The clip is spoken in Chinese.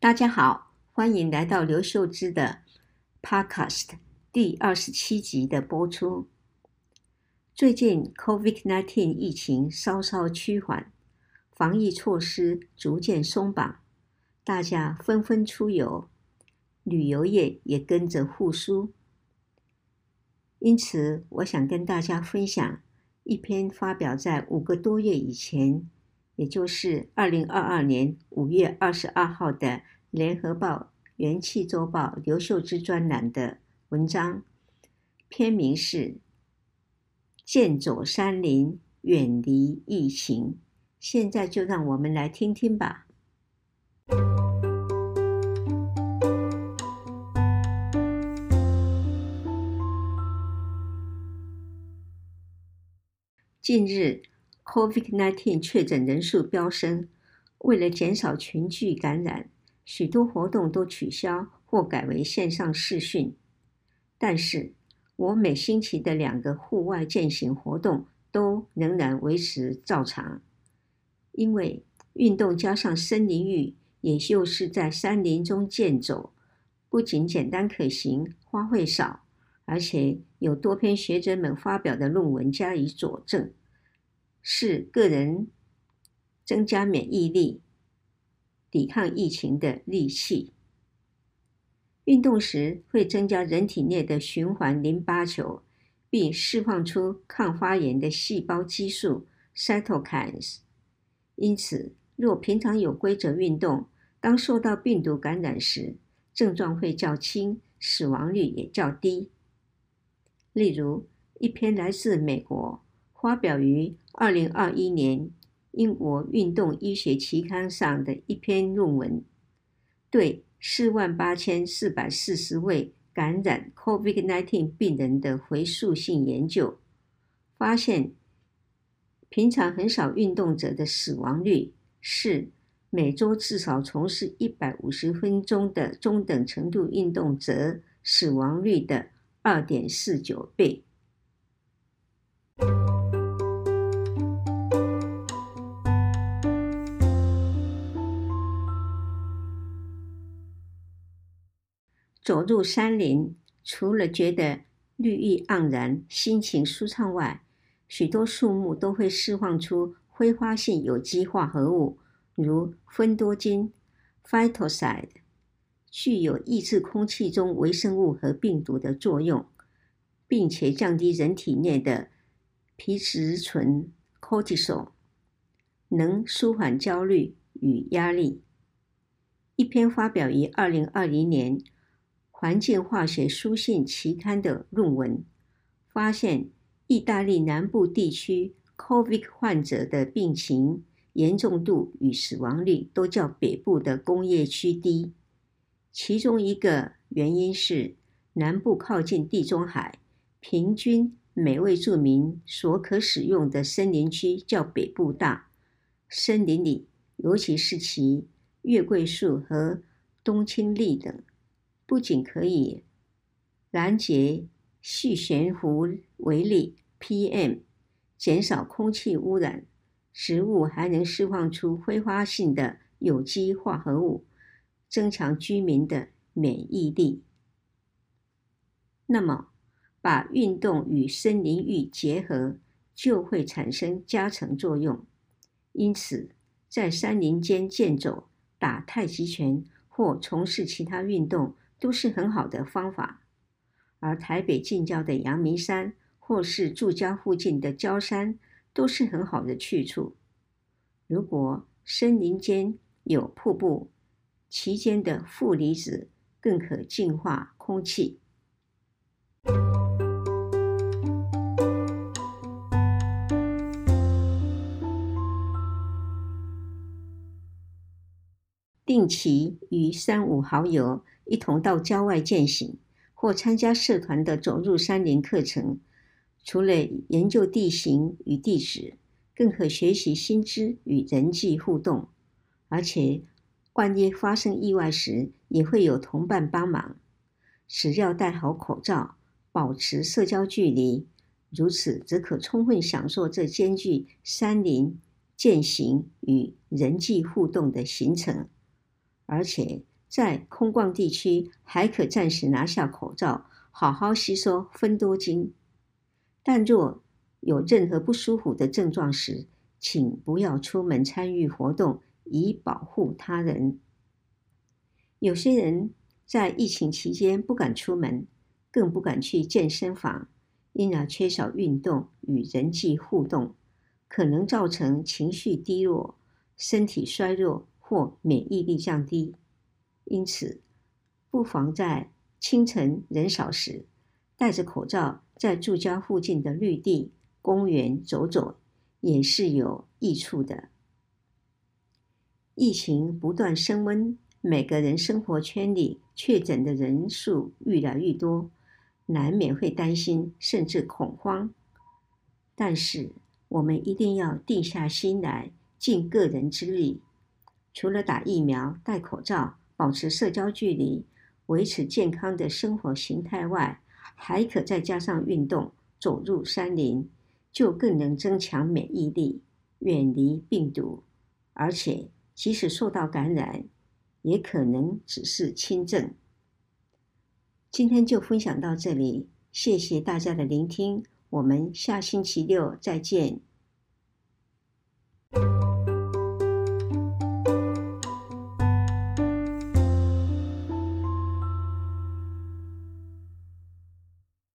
大家好，欢迎来到刘秀芝的 Podcast 第二十七集的播出。最近 COVID-19 疫情稍稍趋缓，防疫措施逐渐松绑，大家纷纷出游，旅游业也跟着复苏。因此，我想跟大家分享一篇发表在五个多月以前。也就是二零二二年五月二十二号的《联合报》元气周报刘秀芝专栏的文章，篇名是《健走山林，远离疫情》。现在就让我们来听听吧。近日。COVID-19 确诊人数飙升，为了减少群聚感染，许多活动都取消或改为线上视讯。但是，我每星期的两个户外健行活动都仍然维持照常。因为运动加上森林浴，也就是在山林中健走，不仅简单可行，花费少，而且有多篇学者们发表的论文加以佐证。是个人增加免疫力、抵抗疫情的利器。运动时会增加人体内的循环淋巴球，并释放出抗发炎的细胞激素 （cytokines）。因此，若平常有规则运动，当受到病毒感染时，症状会较轻，死亡率也较低。例如，一篇来自美国。发表于二零二一年英国运动医学期刊上的一篇论文，对四万八千四百四十位感染 COVID-19 病人的回溯性研究，发现，平常很少运动者的死亡率是每周至少从事一百五十分钟的中等程度运动者死亡率的二点四九倍。走入山林，除了觉得绿意盎然、心情舒畅外，许多树木都会释放出挥发性有机化合物，如芬多精 （phytoside），具有抑制空气中微生物和病毒的作用，并且降低人体内的皮质醇 （cortisol），能舒缓焦虑与压力。一篇发表于二零二零年。环境化学书信期刊的论文发现，意大利南部地区 COVID 患者的病情严重度与死亡率都较北部的工业区低。其中一个原因是，南部靠近地中海，平均每位住民所可使用的森林区较北部大。森林里，尤其是其月桂树和冬青櫟等。不仅可以拦截细悬浮微粒 （PM），减少空气污染，植物还能释放出挥发性的有机化合物，增强居民的免疫力。那么，把运动与森林浴结合，就会产生加成作用。因此，在山林间健走、打太极拳或从事其他运动。都是很好的方法，而台北近郊的阳明山或是住家附近的郊山都是很好的去处。如果森林间有瀑布，其间的负离子更可净化空气。定期与三五好友。一同到郊外践行，或参加社团的走入山林课程，除了研究地形与地质，更可学习新知与人际互动。而且，万一发生意外时，也会有同伴帮忙。只要戴好口罩，保持社交距离，如此则可充分享受这兼具山林践行与人际互动的行程。而且在空旷地区还可暂时拿下口罩，好好吸收芬多精。但若有任何不舒服的症状时，请不要出门参与活动，以保护他人。有些人在疫情期间不敢出门，更不敢去健身房，因而缺少运动与人际互动，可能造成情绪低落、身体衰弱或免疫力降低。因此，不妨在清晨人少时，戴着口罩在住家附近的绿地、公园走走。也是有益处的。疫情不断升温，每个人生活圈里确诊的人数越来越多，难免会担心甚至恐慌。但是，我们一定要定下心来，尽个人之力，除了打疫苗、戴口罩、保持社交距离、维持健康的生活形态外，还可再加上运动，走入山林。就更能增强免疫力，远离病毒，而且即使受到感染，也可能只是轻症。今天就分享到这里，谢谢大家的聆听，我们下星期六再见。